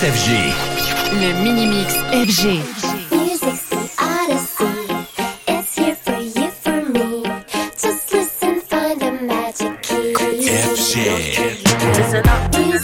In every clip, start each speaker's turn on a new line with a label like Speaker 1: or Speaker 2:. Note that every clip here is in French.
Speaker 1: CFG,
Speaker 2: le minimix FG
Speaker 3: Music C Odyssey. It's here for you, for me. Just listen for the magic key.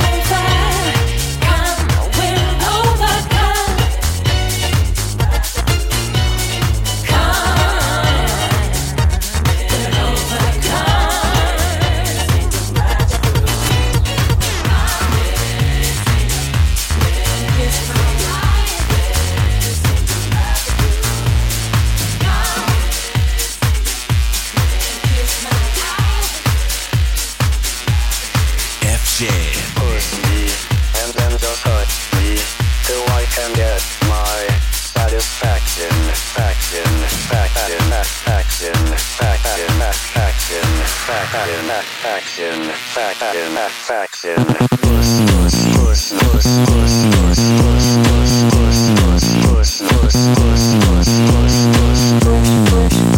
Speaker 4: faction, faction, faction, puss, puss, puss, puss, puss, puss, puss, puss, puss, puss, puss, puss, puss, puss,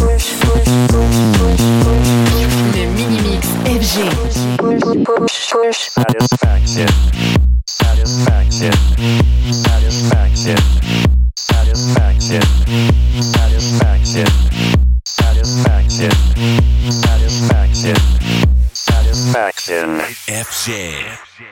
Speaker 4: puss, puss, push, push, push, push, push,
Speaker 2: le mini mix FG.
Speaker 4: Push, push, push. Satisfaction, satisfaction, satisfaction. Action.
Speaker 1: FJ.